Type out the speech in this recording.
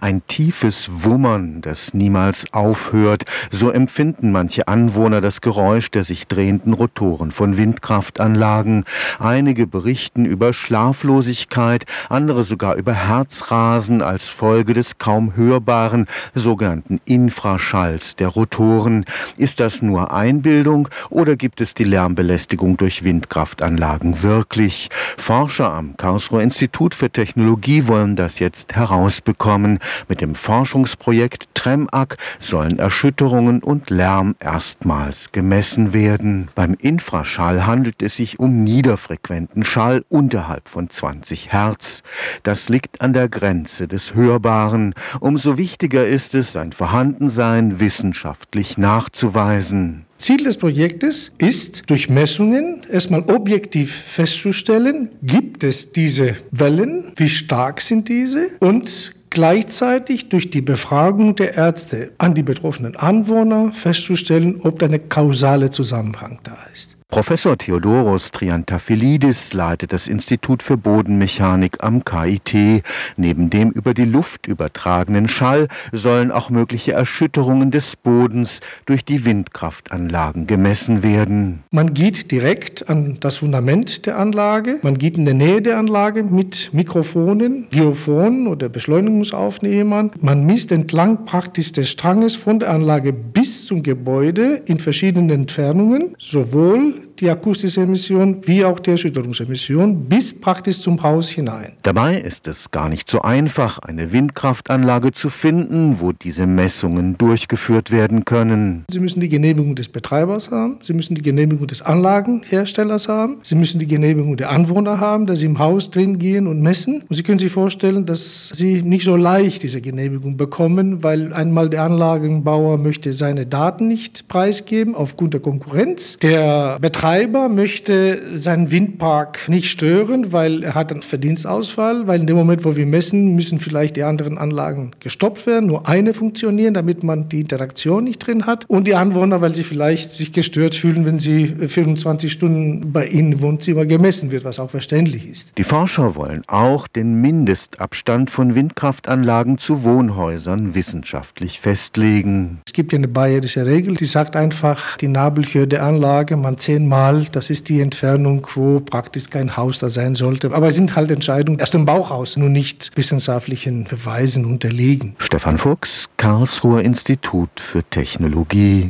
Ein tiefes Wummern, das niemals aufhört, so empfinden manche Anwohner das Geräusch der sich drehenden Rotoren von Windkraftanlagen. Einige berichten über Schlaflosigkeit, andere sogar über Herzrasen als Folge des kaum hörbaren sogenannten Infraschalls der Rotoren. Ist das nur Einbildung oder gibt es die Lärmbelästigung durch Windkraftanlagen wirklich? Forscher am Karlsruher Institut für Technologie wollen das jetzt herausbekommen. Mit dem Forschungsprojekt TREMAC sollen Erschütterungen und Lärm erstmals gemessen werden. Beim Infraschall handelt es sich um niederfrequenten Schall unterhalb von 20 Hertz. Das liegt an der Grenze des Hörbaren. Umso wichtiger ist es, sein Vorhandensein wissenschaftlich nachzuweisen. Ziel des Projektes ist, durch Messungen erstmal objektiv festzustellen, gibt es diese Wellen, wie stark sind diese und gleichzeitig durch die Befragung der Ärzte an die betroffenen Anwohner festzustellen, ob da eine kausale Zusammenhang da ist. Professor Theodoros Triantafilidis leitet das Institut für Bodenmechanik am KIT. Neben dem über die Luft übertragenen Schall sollen auch mögliche Erschütterungen des Bodens durch die Windkraftanlagen gemessen werden. Man geht direkt an das Fundament der Anlage, man geht in der Nähe der Anlage mit Mikrofonen, Geophonen oder Beschleunigungsaufnehmern. Man misst entlang praktisch des Stranges von der Anlage bis zum Gebäude in verschiedenen Entfernungen, sowohl die akustische Emission wie auch die Erschütterungsemission bis praktisch zum Haus hinein. Dabei ist es gar nicht so einfach, eine Windkraftanlage zu finden, wo diese Messungen durchgeführt werden können. Sie müssen die Genehmigung des Betreibers haben, Sie müssen die Genehmigung des Anlagenherstellers haben, Sie müssen die Genehmigung der Anwohner haben, dass sie im Haus drin gehen und messen. Und Sie können sich vorstellen, dass Sie nicht so leicht diese Genehmigung bekommen, weil einmal der Anlagenbauer möchte seine Daten nicht preisgeben aufgrund der Konkurrenz. Der Betreiber möchte seinen Windpark nicht stören, weil er hat einen Verdienstausfall, weil in dem Moment, wo wir messen, müssen vielleicht die anderen Anlagen gestoppt werden, nur eine funktionieren, damit man die Interaktion nicht drin hat. Und die Anwohner, weil sie vielleicht sich gestört fühlen, wenn sie 24 Stunden bei ihnen im Wohnzimmer gemessen wird, was auch verständlich ist. Die Forscher wollen auch den Mindestabstand von Windkraftanlagen zu Wohnhäusern wissenschaftlich festlegen. Es gibt ja eine bayerische Regel, die sagt einfach, die Nabelhöhe der Anlage, man zählt zehnmal. Das ist die Entfernung, wo praktisch kein Haus da sein sollte. Aber es sind halt Entscheidungen aus dem Bauch aus, nur nicht wissenschaftlichen Beweisen unterlegen. Stefan Fuchs, Karlsruher Institut für Technologie.